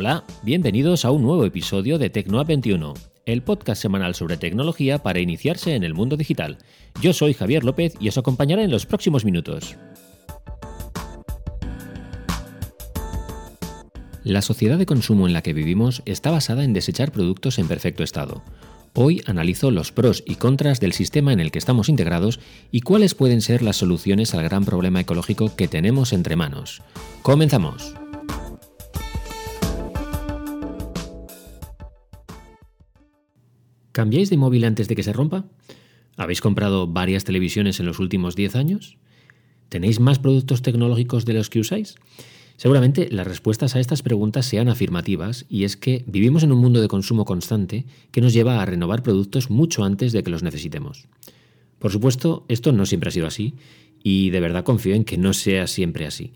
Hola, bienvenidos a un nuevo episodio de Tecnoa 21, el podcast semanal sobre tecnología para iniciarse en el mundo digital. Yo soy Javier López y os acompañaré en los próximos minutos. La sociedad de consumo en la que vivimos está basada en desechar productos en perfecto estado. Hoy analizo los pros y contras del sistema en el que estamos integrados y cuáles pueden ser las soluciones al gran problema ecológico que tenemos entre manos. Comenzamos. ¿Cambiáis de móvil antes de que se rompa? ¿Habéis comprado varias televisiones en los últimos 10 años? ¿Tenéis más productos tecnológicos de los que usáis? Seguramente las respuestas a estas preguntas sean afirmativas y es que vivimos en un mundo de consumo constante que nos lleva a renovar productos mucho antes de que los necesitemos. Por supuesto, esto no siempre ha sido así y de verdad confío en que no sea siempre así.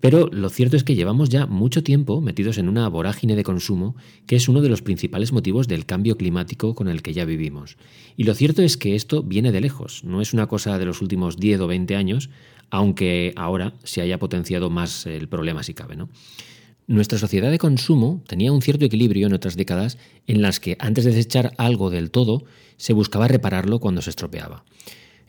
Pero lo cierto es que llevamos ya mucho tiempo metidos en una vorágine de consumo que es uno de los principales motivos del cambio climático con el que ya vivimos. Y lo cierto es que esto viene de lejos, no es una cosa de los últimos 10 o 20 años, aunque ahora se haya potenciado más el problema si cabe. ¿no? Nuestra sociedad de consumo tenía un cierto equilibrio en otras décadas en las que antes de desechar algo del todo se buscaba repararlo cuando se estropeaba.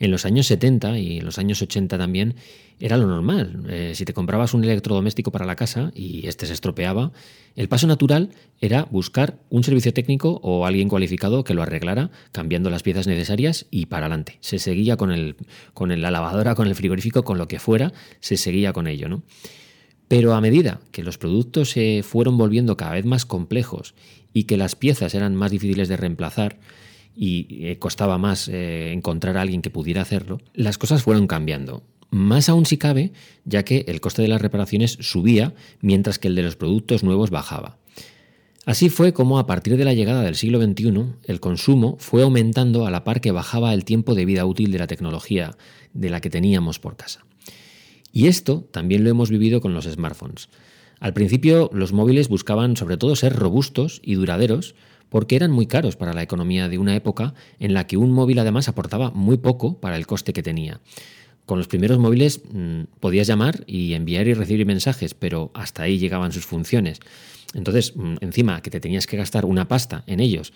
En los años 70 y en los años 80 también era lo normal. Eh, si te comprabas un electrodoméstico para la casa y este se estropeaba, el paso natural era buscar un servicio técnico o alguien cualificado que lo arreglara, cambiando las piezas necesarias y para adelante. Se seguía con, el, con la lavadora, con el frigorífico, con lo que fuera, se seguía con ello. ¿no? Pero a medida que los productos se fueron volviendo cada vez más complejos y que las piezas eran más difíciles de reemplazar, y eh, costaba más eh, encontrar a alguien que pudiera hacerlo, las cosas fueron cambiando. Más aún si cabe, ya que el coste de las reparaciones subía mientras que el de los productos nuevos bajaba. Así fue como a partir de la llegada del siglo XXI el consumo fue aumentando a la par que bajaba el tiempo de vida útil de la tecnología de la que teníamos por casa. Y esto también lo hemos vivido con los smartphones. Al principio los móviles buscaban sobre todo ser robustos y duraderos, porque eran muy caros para la economía de una época en la que un móvil además aportaba muy poco para el coste que tenía. Con los primeros móviles mm, podías llamar y enviar y recibir mensajes, pero hasta ahí llegaban sus funciones. Entonces, mm, encima que te tenías que gastar una pasta en ellos,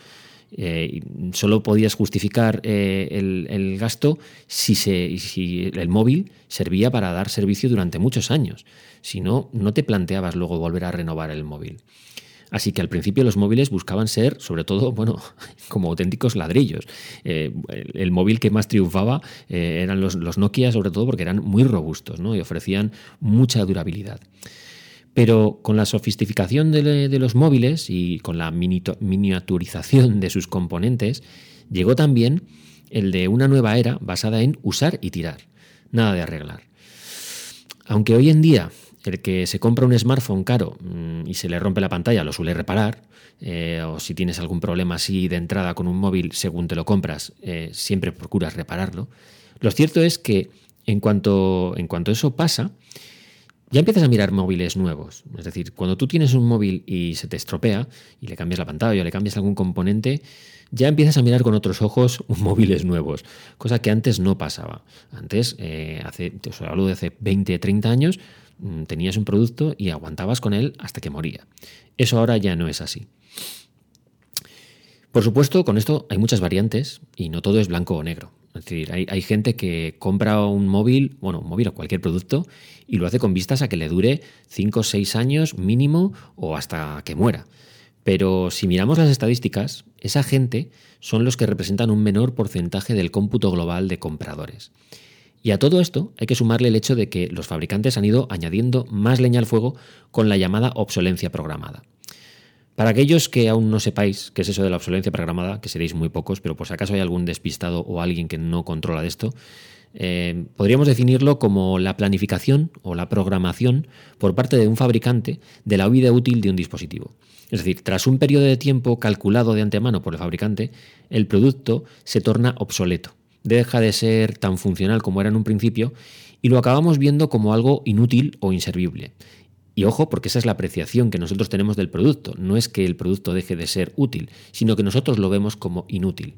eh, solo podías justificar eh, el, gasto si, si el móvil servía para dar servicio durante muchos años. Si no, no te planteabas luego volver a renovar el móvil. Así que al principio los móviles buscaban ser, sobre todo, bueno, como auténticos ladrillos. Eh, el, móvil que más triunfaba eh, eran los, Nokia, sobre todo porque eran muy robustos ¿no? y ofrecían mucha durabilidad. Pero con la sofisticación de los móviles y con la miniaturización de sus componentes, llegó también el de una nueva era basada en usar y tirar, nada de arreglar. Aunque hoy en día el que se compra un smartphone caro mm, y se le rompe la pantalla lo suele reparar, eh, o si tienes algún problema así de entrada con un móvil según te lo compras, eh, siempre procuras repararlo. Lo cierto es que en cuanto, en cuanto eso pasa, ya empiezas a mirar móviles nuevos. Es decir, cuando tú tienes un móvil y se te estropea y le cambias la pantalla o le cambias algún componente, ya empiezas a mirar con otros ojos móviles nuevos, cosa que antes no pasaba. Antes, eh, hace, os hablo de hace 20, 30 años, tenías un producto y aguantabas con él hasta que moría. Eso ahora ya no es así. Por supuesto, con esto hay muchas variantes y no todo es blanco o negro. Es decir, hay, hay, gente que compra un móvil, bueno, un móvil o cualquier producto y lo hace con vistas a que le dure 5 o 6 años mínimo o hasta que muera. Pero si miramos las estadísticas, esa gente son los que representan un menor porcentaje del cómputo global de compradores. Y a todo esto hay que sumarle el hecho de que los fabricantes han ido añadiendo más leña al fuego con la llamada obsolencia programada. Para aquellos que aún no sepáis qué es eso de la obsolencia programada, que seréis muy pocos, pero por si acaso hay algún despistado o alguien que no controla de esto, eh, podríamos definirlo como la planificación o la programación por parte de un fabricante de la vida útil de un dispositivo. Es decir, tras un periodo de tiempo calculado de antemano por el fabricante, el producto se torna obsoleto deja de ser tan funcional como era en un principio y lo acabamos viendo como algo inútil o inservible. Y ojo, porque esa es la apreciación que nosotros tenemos del producto. No es que el producto deje de ser útil, sino que nosotros lo vemos como inútil.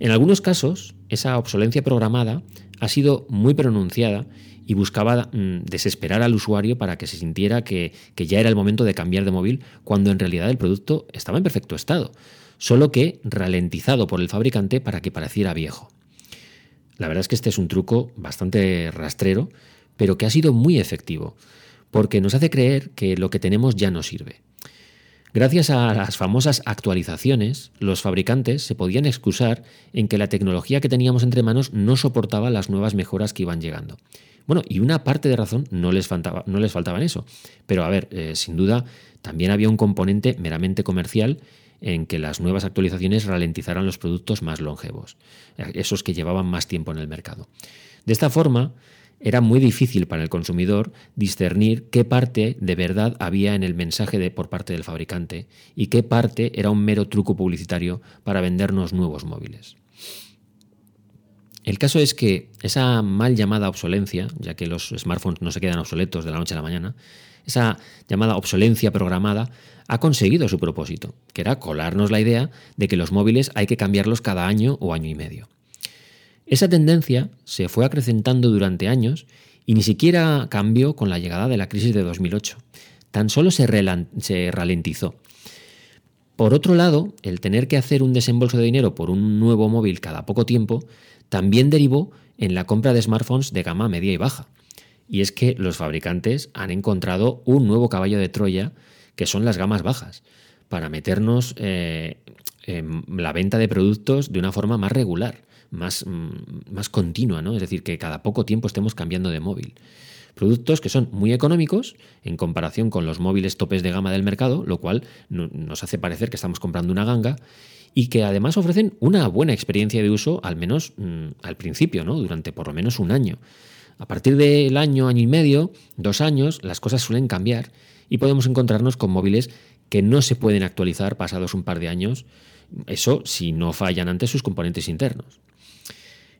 En algunos casos, esa obsolencia programada ha sido muy pronunciada y buscaba mm, desesperar al usuario para que se sintiera que, que, ya era el momento de cambiar de móvil, cuando en realidad el producto estaba en perfecto estado, solo que ralentizado por el fabricante para que pareciera viejo. La verdad es que este es un truco bastante rastrero, pero que ha sido muy efectivo, porque nos hace creer que lo que tenemos ya no sirve. Gracias a las famosas actualizaciones, los fabricantes se podían excusar en que la tecnología que teníamos entre manos no soportaba las nuevas mejoras que iban llegando. Bueno, y una parte de razón no les faltaba, no les faltaba en eso. Pero a ver, eh, sin duda, también había un componente meramente comercial en que las nuevas actualizaciones ralentizaran los productos más longevos, esos que llevaban más tiempo en el mercado. De esta forma, era muy difícil para el consumidor discernir qué parte de verdad había en el mensaje de, por parte del fabricante y qué parte era un mero truco publicitario para vendernos nuevos móviles. El caso es que esa mal llamada obsolencia, ya que los smartphones no se quedan obsoletos de la noche a la mañana, esa llamada obsolencia programada ha conseguido su propósito, que era colarnos la idea de que los móviles hay que cambiarlos cada año o año y medio. Esa tendencia se fue acrecentando durante años y ni siquiera cambió con la llegada de la crisis de 2008. Tan solo se, se ralentizó. Por otro lado, el tener que hacer un desembolso de dinero por un nuevo móvil cada poco tiempo también derivó en la compra de smartphones de gama media y baja. Y es que los fabricantes han encontrado un nuevo caballo de Troya, que son las gamas bajas, para meternos eh, en la venta de productos de una forma más regular más, mm, más continua, ¿no? Es decir, que cada poco tiempo estemos cambiando de móvil. Productos que son muy económicos en comparación con los móviles topes de gama del mercado, lo cual nos hace parecer que estamos comprando una ganga y que además ofrecen una buena experiencia de uso, al menos mm, al principio, ¿no? durante por lo menos un año. A partir del año, año y medio, dos años, las cosas suelen cambiar y podemos encontrarnos con móviles que no se pueden actualizar pasados un par de años, eso si no fallan antes sus componentes internos.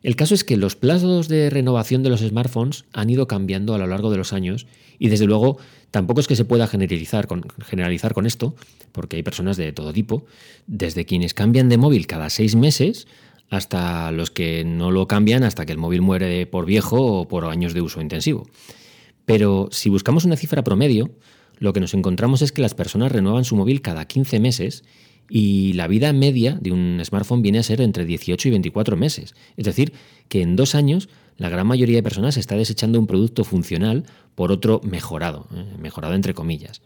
El caso es que los plazos de renovación de los smartphones han ido cambiando a lo largo de los años y desde luego tampoco es que se pueda generalizar con, generalizar con esto, porque hay personas de todo tipo, desde quienes cambian de móvil cada seis meses hasta los que no lo cambian hasta que el móvil muere por viejo o por años de uso intensivo. Pero si buscamos una cifra promedio, lo que nos encontramos es que las personas renuevan su móvil cada 15 meses y la vida media de un smartphone viene a ser entre 18 y 24 meses. Es decir, que en dos años la gran mayoría de personas está desechando un producto funcional por otro mejorado, ¿eh? mejorado entre comillas.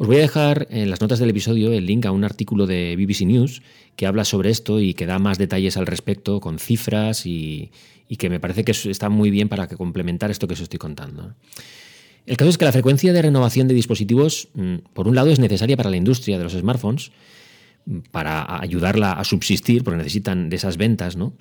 Os voy a dejar en las notas del episodio el link a un artículo de BBC News que habla sobre esto y que da más detalles al respecto con cifras y, que me parece que está muy bien para complementar esto que os estoy contando. El caso es que la frecuencia de renovación de dispositivos, mm, por un lado, es necesaria para la industria de los smartphones, para ayudarla a subsistir, porque necesitan de esas ventas, ¿no?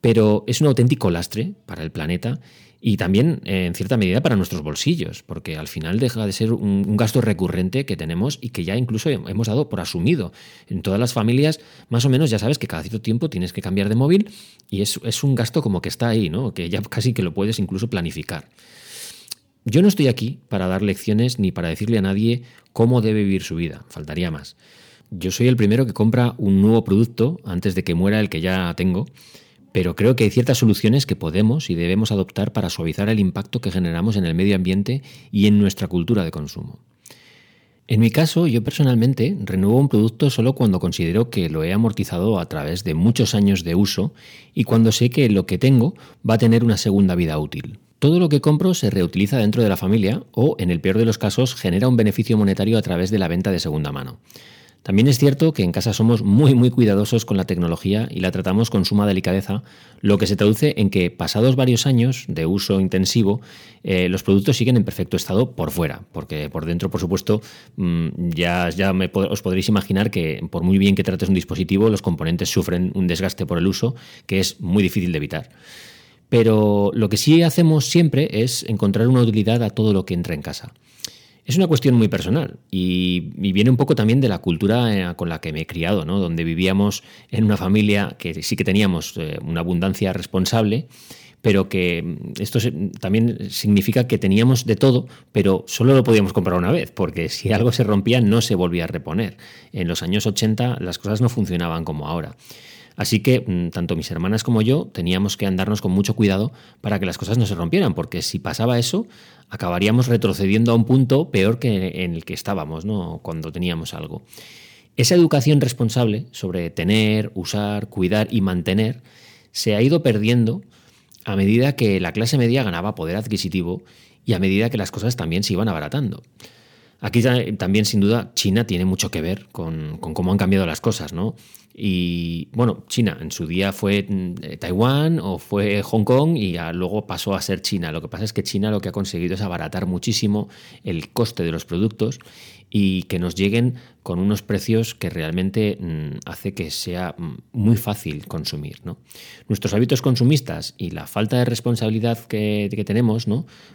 Pero es un auténtico lastre para el planeta y también, en cierta medida, para nuestros bolsillos, porque al final deja de ser un, gasto recurrente que tenemos y que ya incluso hemos dado por asumido. En todas las familias, más o menos, ya sabes que cada cierto tiempo tienes que cambiar de móvil y es, es un gasto como que está ahí, ¿no? Que ya casi que lo puedes incluso planificar. Yo no estoy aquí para dar lecciones ni para decirle a nadie cómo debe vivir su vida, faltaría más. Yo soy el primero que compra un nuevo producto antes de que muera el que ya tengo, pero creo que hay ciertas soluciones que podemos y debemos adoptar para suavizar el impacto que generamos en el medio ambiente y en nuestra cultura de consumo. En mi caso, yo personalmente renuevo un producto solo cuando considero que lo he amortizado a través de muchos años de uso y cuando sé que lo que tengo va a tener una segunda vida útil. Todo lo que compro se reutiliza dentro de la familia o, en el peor de los casos, genera un beneficio monetario a través de la venta de segunda mano. También es cierto que en casa somos muy muy cuidadosos con la tecnología y la tratamos con suma delicadeza, lo que se traduce en que pasados varios años de uso intensivo, eh, los productos siguen en perfecto estado por fuera, porque por dentro, por supuesto, mm, ya, ya os podréis imaginar que por muy bien que trates un dispositivo, los componentes sufren un desgaste por el uso que es muy difícil de evitar. Pero lo que sí hacemos siempre es encontrar una utilidad a todo lo que entra en casa. Es una cuestión muy personal y, viene un poco también de la cultura eh, con la que me he criado, ¿no? donde vivíamos en una familia que sí que teníamos eh, una abundancia responsable, pero que mm, esto también significa que teníamos de todo, pero solo lo podíamos comprar una vez, porque si algo se rompía no se volvía a reponer. En los años 80 las cosas no funcionaban como ahora. Así que mm, tanto mis hermanas como yo teníamos que andarnos con mucho cuidado para que las cosas no se rompieran, porque si pasaba eso, acabaríamos retrocediendo a un punto peor que en el que estábamos, ¿no? Cuando teníamos algo. Esa educación responsable sobre tener, usar, cuidar y mantener se ha ido perdiendo a medida que la clase media ganaba poder adquisitivo y a medida que las cosas también se iban abaratando. Aquí también, sin duda, China tiene mucho que ver con, cómo han cambiado las cosas, ¿no? Y bueno, China en su día fue mm, Taiwán o fue Hong Kong y luego pasó a ser China. Lo que pasa es que China lo que ha conseguido es abaratar muchísimo el coste de los productos y que nos lleguen con unos precios que realmente mm, hace que sea mm, muy fácil consumir. Nuestros hábitos consumistas y la falta de responsabilidad que, tenemos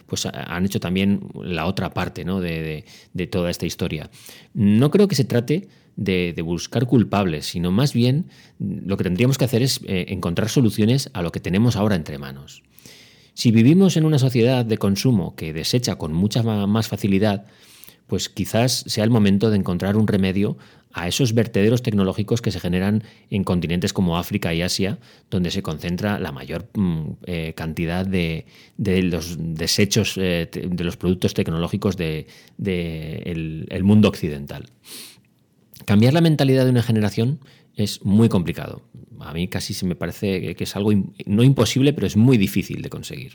pues han hecho también la otra parte de, toda esta historia. No creo que se trate de, buscar culpables, sino más bien lo que tendríamos que hacer es eh, encontrar soluciones a lo que tenemos ahora entre manos. Si vivimos en una sociedad de consumo que desecha con mucha más facilidad, pues quizás sea el momento de encontrar un remedio a esos vertederos tecnológicos que se generan en continentes como África y Asia, donde se concentra la mayor mm, eh, cantidad de, los desechos eh, de los productos tecnológicos del de, el mundo occidental. Cambiar la mentalidad de una generación es muy complicado. A mí casi se me parece que es algo no imposible, pero es muy difícil de conseguir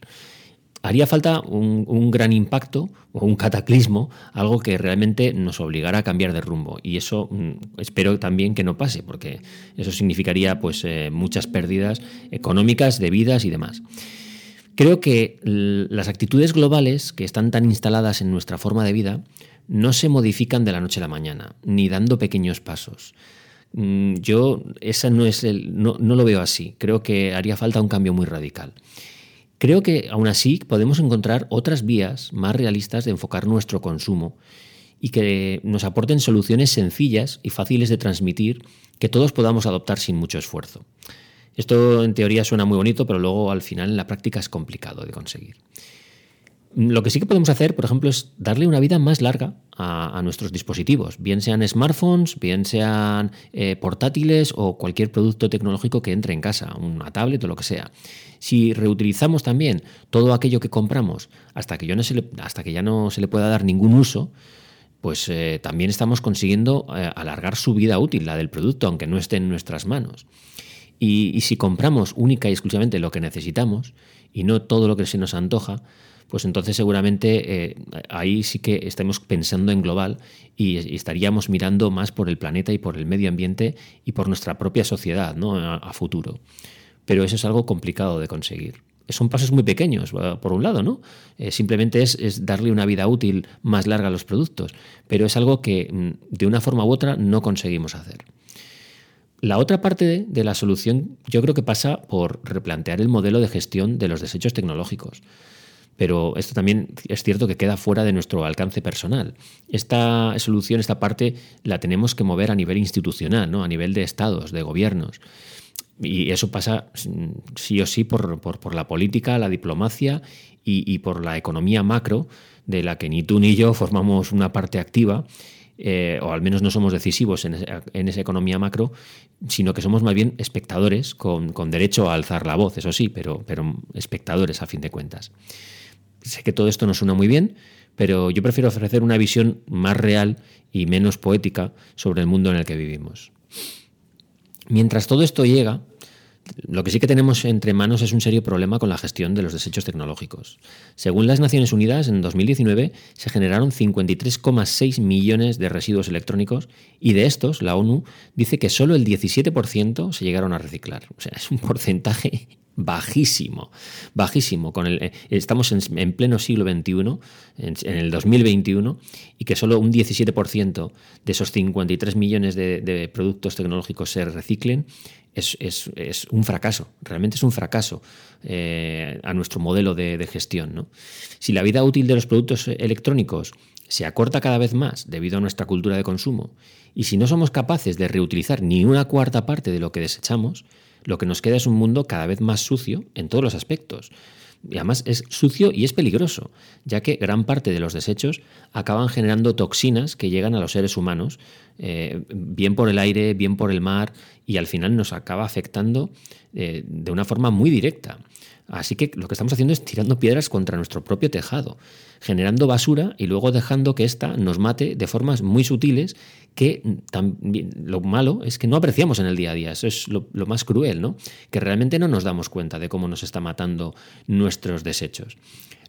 haría falta un, gran impacto o un cataclismo, algo que realmente nos obligara a cambiar de rumbo. Y eso mm, espero también que no pase, porque eso significaría pues, eh, muchas pérdidas económicas, de vidas y demás. Creo que las actitudes globales que están tan instaladas en nuestra forma de vida no se modifican de la noche a la mañana, ni dando pequeños pasos. Mm, yo esa no, es el, no lo veo así. Creo que haría falta un cambio muy radical. Creo que aún así podemos encontrar otras vías más realistas de enfocar nuestro consumo y que nos aporten soluciones sencillas y fáciles de transmitir que todos podamos adoptar sin mucho esfuerzo. Esto en teoría suena muy bonito, pero luego al final en la práctica es complicado de conseguir. Lo que sí que podemos hacer, por ejemplo, es darle una vida más larga a, nuestros dispositivos, bien sean smartphones, bien sean eh, portátiles o cualquier producto tecnológico que entre en casa, una tablet o lo que sea. Si reutilizamos también todo aquello que compramos hasta que, no se le, hasta que ya no se le pueda dar ningún uso, pues eh, también estamos consiguiendo eh, alargar su vida útil, la del producto, aunque no esté en nuestras manos. y si compramos única y exclusivamente lo que necesitamos y no todo lo que se nos antoja, pues entonces seguramente eh, ahí sí que estamos pensando en global y, estaríamos mirando más por el planeta y por el medio ambiente y por nuestra propia sociedad ¿no? a, futuro. Pero eso es algo complicado de conseguir son pasos muy pequeños, por un lado, ¿no? Eh, simplemente es, darle una vida útil más larga a los productos, pero es algo que mm, de una forma u otra no conseguimos hacer. La otra parte de la solución yo creo que pasa por replantear el modelo de gestión de los desechos tecnológicos pero esto también es cierto que queda fuera de nuestro alcance personal. Esta solución, esta parte, la tenemos que mover a nivel institucional, ¿no? a nivel de estados, de gobiernos. Y eso pasa sí o sí por, la política, la diplomacia y, por la economía macro, de la que ni tú ni yo formamos una parte activa, eh, o al menos no somos decisivos en, esa economía macro, sino que somos más bien espectadores con, derecho a alzar la voz, eso sí, pero, pero espectadores a fin de cuentas. Sé que todo esto no suena muy bien, pero yo prefiero ofrecer una visión más real y menos poética sobre el mundo en el que vivimos. Mientras todo esto llega, lo que sí que tenemos entre manos es un serio problema con la gestión de los desechos tecnológicos. Según las Naciones Unidas, en 2019 se generaron 53,6 millones de residuos electrónicos y de estos la ONU dice que solo el 17% se llegaron a reciclar. O sea, es un porcentaje bajísimo, bajísimo. Eh, estamos en, pleno siglo XXI, en, el 2021, y que solo un 17% de esos 53 millones de, productos tecnológicos se reciclen, es, un fracaso, realmente es un fracaso eh, a nuestro modelo de, gestión. Si la vida útil de los productos electrónicos se acorta cada vez más debido a nuestra cultura de consumo, y si no somos capaces de reutilizar ni una cuarta parte de lo que desechamos, lo que nos queda es un mundo cada vez más sucio en todos los aspectos. Y además es sucio y es peligroso, ya que gran parte de los desechos acaban generando toxinas que llegan a los seres humanos, eh, bien por el aire, bien por el mar, y al final nos acaba afectando eh, de una forma muy directa. Así que lo que estamos haciendo es tirando piedras contra nuestro propio tejado, generando basura y luego dejando que ésta nos mate de formas muy sutiles que también, lo malo es que no apreciamos en el día a día. Eso es lo, más cruel, ¿no? Que realmente no nos damos cuenta de cómo nos está matando nuestros desechos.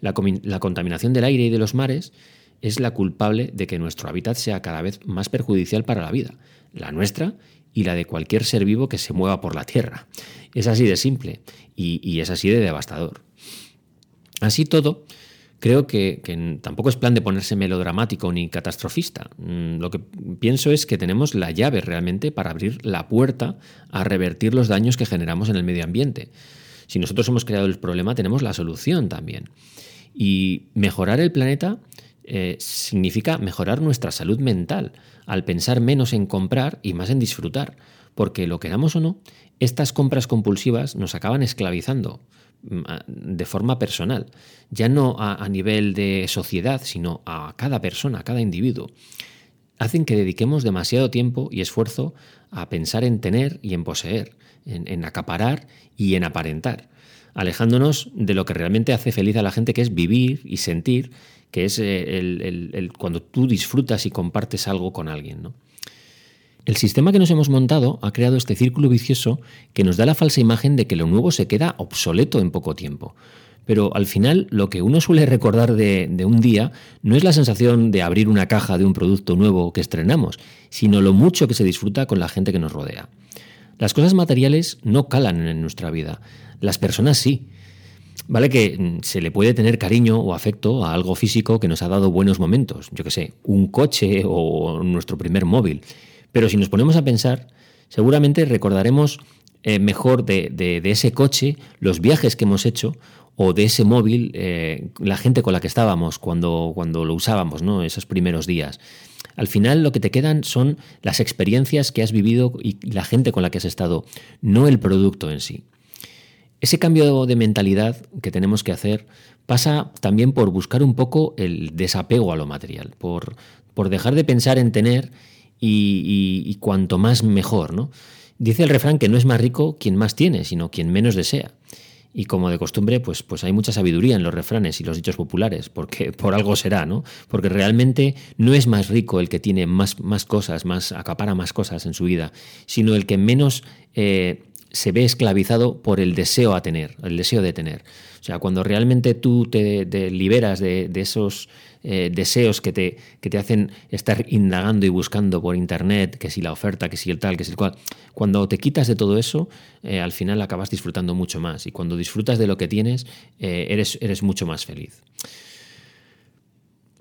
La, la contaminación del aire y de los mares es la culpable de que nuestro hábitat sea cada vez más perjudicial para la vida, la nuestra y la de cualquier ser vivo que se mueva por la Tierra. Es así de simple y, es así de devastador. Así todo, creo que, tampoco es plan de ponerse melodramático ni catastrofista. Mm, lo que pienso es que tenemos la llave realmente para abrir la puerta a revertir los daños que generamos en el medio ambiente. Si nosotros hemos creado el problema, tenemos la solución también. Y mejorar el planeta eh, significa mejorar nuestra salud mental, al pensar menos en comprar y más en disfrutar, porque lo queramos o no, estas compras compulsivas nos acaban esclavizando mm, de forma personal, ya no a, nivel de sociedad, sino a cada persona, a cada individuo. Hacen que dediquemos demasiado tiempo y esfuerzo a pensar en tener y en poseer, en acaparar y en aparentar, alejándonos de lo que realmente hace feliz a la gente, que es vivir y sentir que es eh, el, cuando tú disfrutas y compartes algo con alguien. ¿no? El sistema que nos hemos montado ha creado este círculo vicioso que nos da la falsa imagen de que lo nuevo se queda obsoleto en poco tiempo. Pero al final lo que uno suele recordar de, un día no es la sensación de abrir una caja de un producto nuevo que estrenamos, sino lo mucho que se disfruta con la gente que nos rodea. Las cosas materiales no calan en nuestra vida, las personas sí. Vale que mm, se le puede tener cariño o afecto a algo físico que nos ha dado buenos momentos, yo que sé, un coche o nuestro primer móvil. Pero si nos ponemos a pensar, seguramente recordaremos eh, mejor de, ese coche los viajes que hemos hecho o de ese móvil eh, la gente con la que estábamos cuando, cuando lo usábamos, ¿no? esos primeros días. Al final lo que te quedan son las experiencias que has vivido y la gente con la que has estado, no el producto en sí. Ese cambio de mentalidad que tenemos que hacer pasa también por buscar un poco el desapego a lo material, por, por dejar de pensar en tener y, cuanto más mejor. ¿no? Dice el refrán que no es más rico quien más tiene, sino quien menos desea. Y como de costumbre, pues, pues hay mucha sabiduría en los refranes y los dichos populares, porque por algo será, ¿no? Porque realmente no es más rico el que tiene más, más cosas, más, acapara más cosas en su vida, sino el que menos eh, se ve esclavizado por el deseo a tener, el deseo de tener. O sea, cuando realmente tú te, liberas de, esos eh, deseos que te, que te hacen estar indagando y buscando por internet, que si la oferta, que si el tal, que si el cual, cuando te quitas de todo eso, eh, al final acabas disfrutando mucho más. Y cuando disfrutas de lo que tienes, eh, eres, eres mucho más feliz.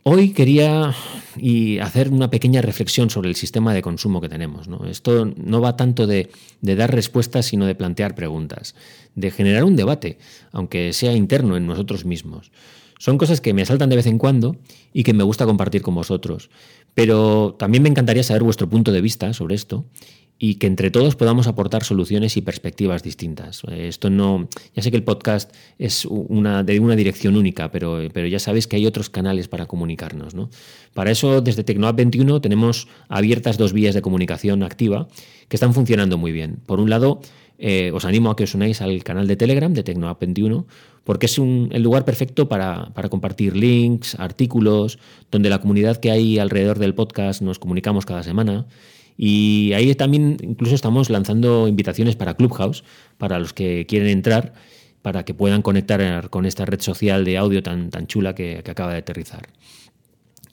Hoy quería hacer una pequeña reflexión sobre el sistema de consumo que tenemos. Esto no va tanto de, dar respuestas, sino de plantear preguntas, de generar un debate, aunque sea interno en nosotros mismos. Son cosas que me saltan de vez en cuando y que me gusta compartir con vosotros. Pero también me encantaría saber vuestro punto de vista sobre esto y que entre todos podamos aportar soluciones y perspectivas distintas. Esto no, ya sé que el podcast es una, de una dirección única, pero, pero ya sabéis que hay otros canales para comunicarnos. ¿no? Para eso, desde Tecnoapp 21 tenemos abiertas dos vías de comunicación activa que están funcionando muy bien. Por un lado, eh, os animo a que os unáis al canal de Telegram de Tecnoapp 21, porque es un, el lugar perfecto para, compartir links, artículos, donde la comunidad que hay alrededor del podcast nos comunicamos cada semana. Y ahí también incluso estamos lanzando invitaciones para Clubhouse, para los que quieren entrar, para que puedan conectar con esta red social de audio tan chula que, acaba de aterrizar.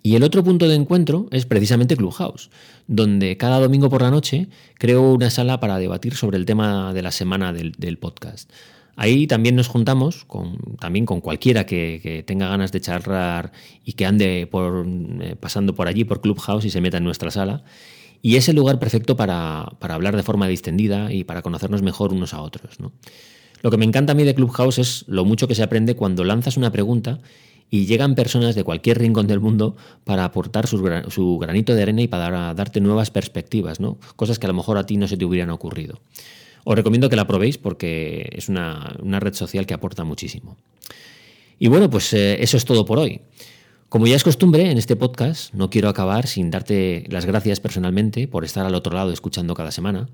Y el otro punto de encuentro es precisamente Clubhouse, donde cada domingo por la noche creo una sala para debatir sobre el tema de la semana del, podcast. Ahí también nos juntamos con, también con cualquiera que, tenga ganas de charlar y que ande eh, pasando por allí, por Clubhouse y se meta en nuestra sala. Y es el lugar perfecto para, hablar de forma distendida y para conocernos mejor unos a otros. Lo que me encanta a mí de Clubhouse es lo mucho que se aprende cuando lanzas una pregunta y llegan personas de cualquier rincón del mundo para aportar su, granito de arena y para darte nuevas perspectivas, ¿no? cosas que a lo mejor a ti no se te hubieran ocurrido. Os recomiendo que la probéis porque es una, red social que aporta muchísimo. Y bueno, pues eh, eso es todo por hoy. Como ya es costumbre en este podcast, no quiero acabar sin darte las gracias personalmente por estar al otro lado escuchando cada semana.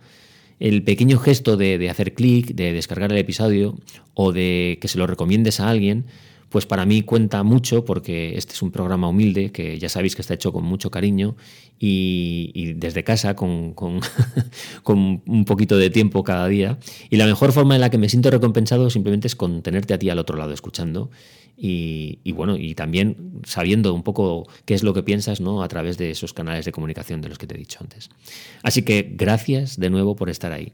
El pequeño gesto de hacer clic, de descargar el episodio o de que se lo recomiendes a alguien, pues para mí cuenta mucho porque este es un programa humilde que ya sabéis que está hecho con mucho cariño y, desde casa con, con, un poquito de tiempo cada día. Y la mejor forma en la que me siento recompensado simplemente es con tenerte a ti al otro lado escuchando y, y, bueno, y también sabiendo un poco qué es lo que piensas ¿no? a través de esos canales de comunicación de los que te he dicho antes. Así que gracias de nuevo por estar ahí.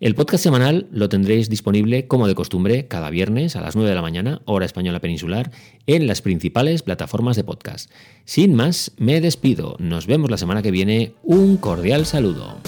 El podcast semanal lo tendréis disponible, como de costumbre, cada viernes a las 9 de la mañana, hora española peninsular, en las principales plataformas de podcast. Sin más, me despido. Nos vemos la semana que viene. Un cordial saludo.